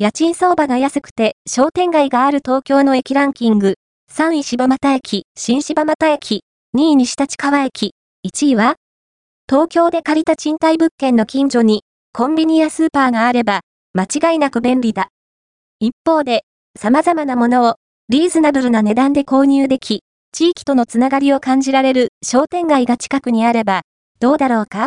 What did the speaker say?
家賃相場が安くて商店街がある東京の駅ランキング。3位柴又駅、新柴又駅、2位西立川駅、1位は東京で借りた賃貸物件の近所にコンビニやスーパーがあれば間違いなく便利だ。一方で様々なものをリーズナブルな値段で購入でき、地域とのつながりを感じられる商店街が近くにあればどうだろうか？